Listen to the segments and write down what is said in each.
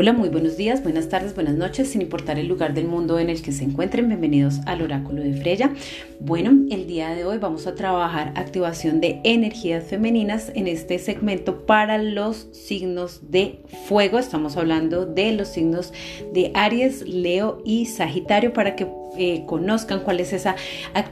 Hola, muy buenos días, buenas tardes, buenas noches, sin importar el lugar del mundo en el que se encuentren. Bienvenidos al oráculo de Freya. Bueno, el día de hoy vamos a trabajar activación de energías femeninas en este segmento para los signos de fuego. Estamos hablando de los signos de Aries, Leo y Sagitario para que eh, conozcan cuál es esa,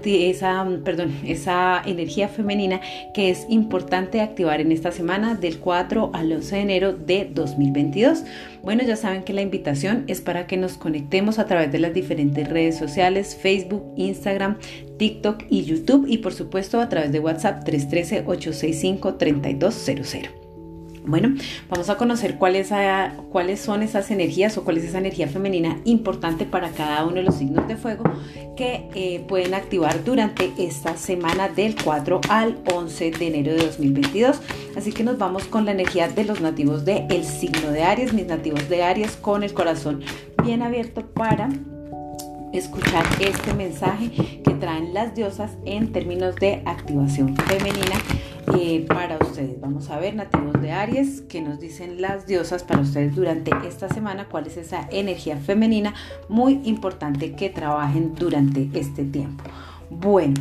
esa, perdón, esa energía femenina que es importante activar en esta semana del 4 al 11 de enero de 2022. Bueno, ya saben que la invitación es para que nos conectemos a través de las diferentes redes sociales, Facebook, Instagram, TikTok y YouTube y por supuesto a través de WhatsApp 313-865-3200. Bueno, vamos a conocer cuáles, son esas energías o cuál es esa energía femenina importante para cada uno de los signos de fuego que eh, pueden activar durante esta semana del 4 al 11 de enero de 2022. Así que nos vamos con la energía de los nativos del signo de Aries, mis nativos de Aries con el corazón bien abierto para escuchar este mensaje que traen las diosas en términos de activación femenina eh, para ustedes. Vamos a ver, nativos de Aries, que nos dicen las diosas para ustedes durante esta semana, cuál es esa energía femenina muy importante que trabajen durante este tiempo. Bueno,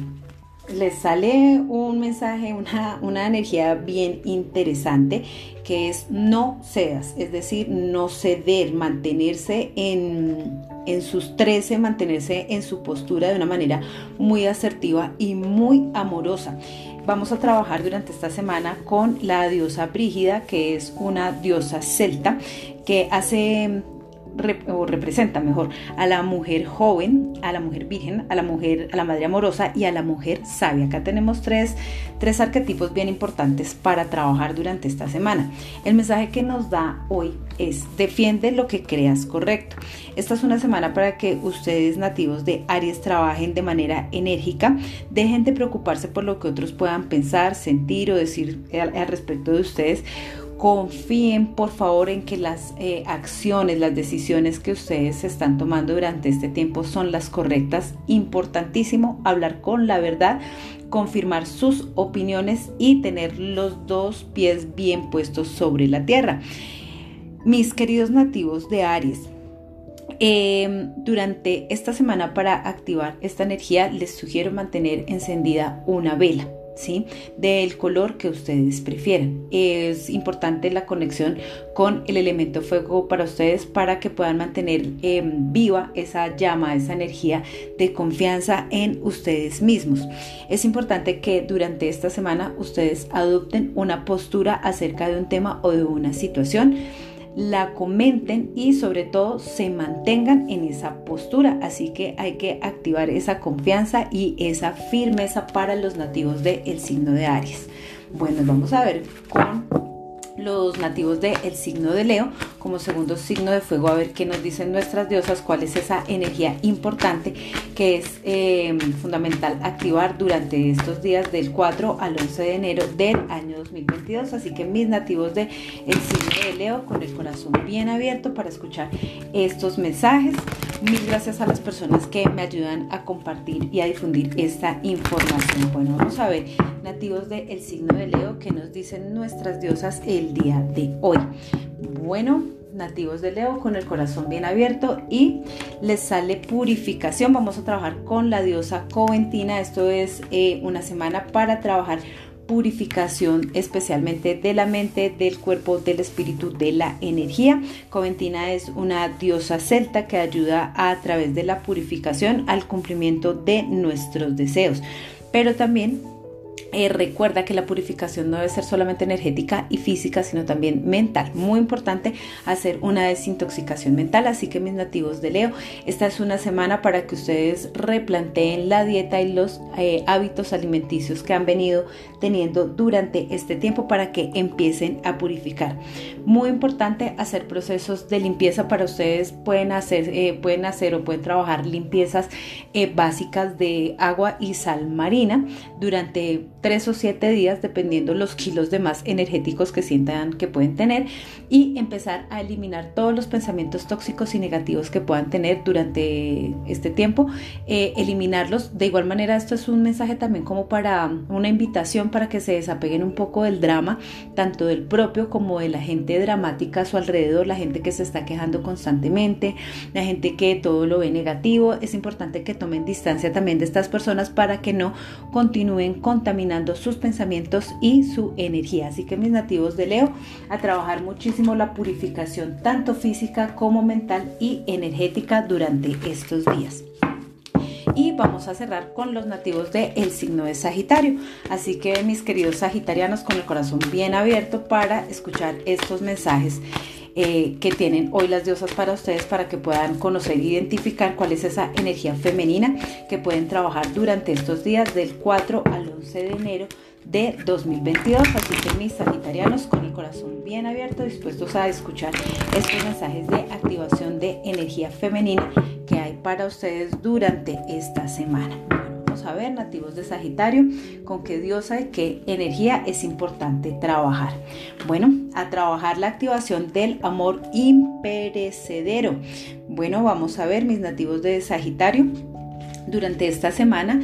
les sale un mensaje, una, una, energía bien interesante que es no cedas, es decir, no ceder, mantenerse en, en sus 13, mantenerse en su postura de una manera muy asertiva y muy amorosa. Vamos a trabajar durante esta semana con la diosa Brígida, que es una diosa celta que hace o representa mejor a la mujer joven, a la mujer virgen, a la mujer, a la madre amorosa y a la mujer sabia. Acá tenemos tres, tres arquetipos bien importantes para trabajar durante esta semana. El mensaje que nos da hoy es defiende lo que creas correcto. Esta es una semana para que ustedes nativos de Aries trabajen de manera enérgica, dejen de preocuparse por lo que otros puedan pensar, sentir o decir al respecto de ustedes confíen por favor en que las eh, acciones, las decisiones que ustedes están tomando durante este tiempo son las correctas. Importantísimo hablar con la verdad, confirmar sus opiniones y tener los dos pies bien puestos sobre la tierra. Mis queridos nativos de Aries, em, durante esta semana para activar esta energía les sugiero mantener encendida una vela. ¿Sí? Del color que ustedes prefieran. Es importante la conexión con el elemento fuego para ustedes para que puedan mantener em, viva esa llama, esa energía de confianza en ustedes mismos. Es importante que durante esta semana ustedes adopten una postura acerca de un tema o de una situación la comenten y sobre todo se mantengan en esa postura. Así que hay que activar esa confianza y esa firmeza para los nativos del signo de Aries. Bueno, vamos a ver con los nativos del signo de Leo como segundo signo de fuego a ver qué nos dicen nuestras diosas, cuál es esa energía importante que es eh, fundamental activar durante estos días del 4 al 11 de enero del año 2022. Así que mis nativos del signo de Leo con el corazón bien abierto para escuchar estos mensajes. Mil gracias a las personas que me ayudan a compartir y a difundir esta información. Bueno, vamos a ver nativos del signo de Leo que nos dicen nuestras diosas el día de hoy. Bueno, nativos de Leo con el corazón bien abierto y les sale purificación. Vamos a trabajar con la diosa Coventina. Esto es eh, una semana para trabajar purificación especialmente de la mente, del cuerpo, del espíritu, de la energía. Coventina es una diosa celta que ayuda a través de la purificación al cumplimiento de nuestros deseos, pero también eh, recuerda que la purificación no debe ser solamente energética y física, sino también mental. Muy importante hacer una desintoxicación mental. Así que mis nativos de Leo, esta es una semana para que ustedes replanteen la dieta y los eh, hábitos alimenticios que han venido teniendo durante este tiempo para que empiecen a purificar. Muy importante hacer procesos de limpieza para ustedes. Pueden hacer, eh, pueden hacer o pueden trabajar limpiezas básicas de agua y sal marina durante tres o siete días, dependiendo los kilos de más energéticos que sientan que pueden tener, y empezar a eliminar todos los pensamientos tóxicos y negativos que puedan tener durante este tiempo, eh, eliminarlos. De igual manera, esto es un mensaje también como para una invitación para que se desapeguen un poco del drama, tanto del propio como de la gente dramática a su alrededor, la gente que se está quejando constantemente, la gente que todo lo ve negativo. Es importante que tomen distancia también de estas personas para que no continúen contaminando sus pensamientos y su energía. Así que mis nativos de Leo, a trabajar muchísimo la purificación tanto física como mental y energética durante estos días y vamos a cerrar con los nativos del el signo de Sagitario. Así que mis queridos sagitarianos con el corazón bien abierto para escuchar estos mensajes. Eh, que tienen hoy las diosas para ustedes para que puedan conocer e identificar cuál es esa energía femenina que pueden trabajar durante estos días del 4 al 11 de enero de 2022. Así que mis sagitarianos con el corazón bien abierto, dispuestos a escuchar estos mensajes de activación de energía femenina que hay para ustedes durante esta semana. A ver, nativos de Sagitario, con qué diosa y qué energía es importante trabajar. Bueno, a trabajar la activación del amor imperecedero. Bueno, vamos a ver, mis nativos de Sagitario, durante esta semana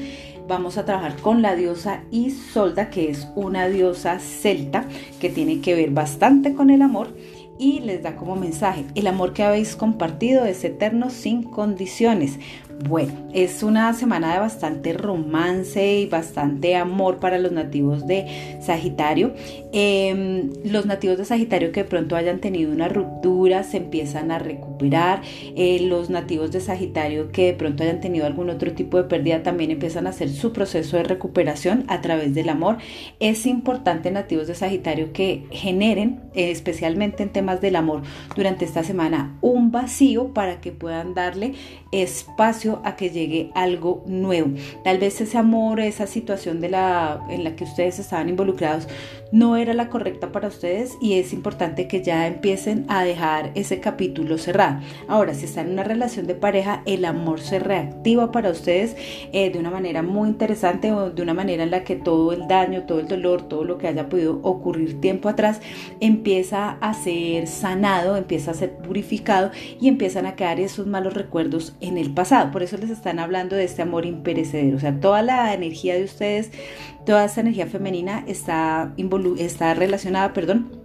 vamos a trabajar con la diosa Isolda, que es una diosa celta que tiene que ver bastante con el amor y les da como mensaje, el amor que habéis compartido es eterno sin condiciones. Bueno, es una semana de bastante romance y bastante amor para los nativos de Sagitario. Em, los nativos de Sagitario que de pronto hayan tenido una ruptura se empiezan a recuperar. Eh, los nativos de Sagitario que de pronto hayan tenido algún otro tipo de pérdida también empiezan a hacer su proceso de recuperación a través del amor. Es importante nativos de Sagitario que generen, eh, especialmente en temas del amor, durante esta semana un vacío para que puedan darle espacio a que llegue algo nuevo. Tal vez ese amor, esa situación de la, en la que ustedes estaban involucrados no era la correcta para ustedes y es importante que ya empiecen a dejar ese capítulo cerrado. Ahora, si están en una relación de pareja, el amor se reactiva para ustedes eh, de una manera muy interesante o de una manera en la que todo el daño, todo el dolor, todo lo que haya podido ocurrir tiempo atrás empieza a ser sanado, empieza a ser purificado y empiezan a quedar esos malos recuerdos en el pasado. Eso les están hablando de este amor imperecedero. O sea, toda la energía de ustedes, toda esta energía femenina está, está relacionada, perdón,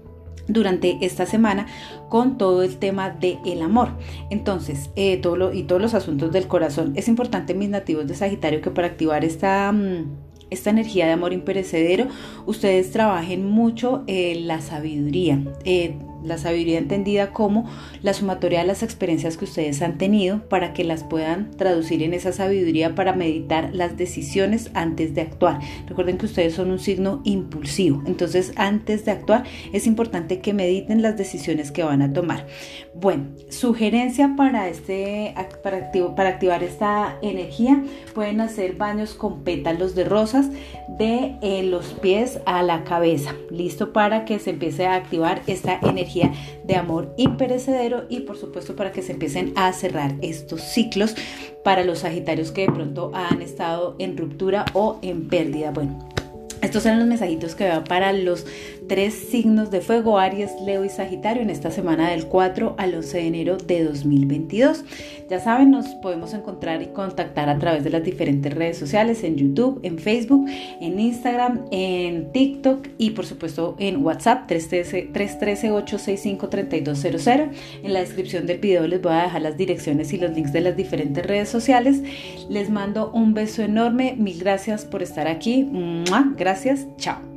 durante esta semana con todo el tema del el amor. Entonces, eh, todo lo, y todos los asuntos del corazón. Es importante, mis nativos de Sagitario, que para activar esta... Mm, esta energía de amor imperecedero, ustedes trabajen mucho en la sabiduría. Eh, la sabiduría entendida como la sumatoria de las experiencias que ustedes han tenido para que las puedan traducir en esa sabiduría para meditar las decisiones antes de actuar. Recuerden que ustedes son un signo impulsivo, entonces antes de actuar es importante que mediten las decisiones que van a tomar. Bueno, sugerencia para, este, para, para activar esta energía, pueden hacer baños con pétalos de rosas de eh, los pies a la cabeza, listo para que se empiece a activar esta energía de amor imperecedero y por supuesto para que se empiecen a cerrar estos ciclos para los Sagitarios que de pronto han estado en ruptura o en pérdida. Bueno, estos eran los mensajitos que veo para los tres signos de fuego, Aries, Leo y Sagitario, en esta semana del 4 al 11 de enero de 2022. Ya saben, nos podemos encontrar y contactar a través de las diferentes redes sociales, en YouTube, en Facebook, en Instagram, en TikTok y por supuesto en WhatsApp 313-865-3200. En la descripción del video les voy a dejar las direcciones y los links de las diferentes redes sociales. Les mando un beso enorme, mil gracias por estar aquí. Gracias, chao.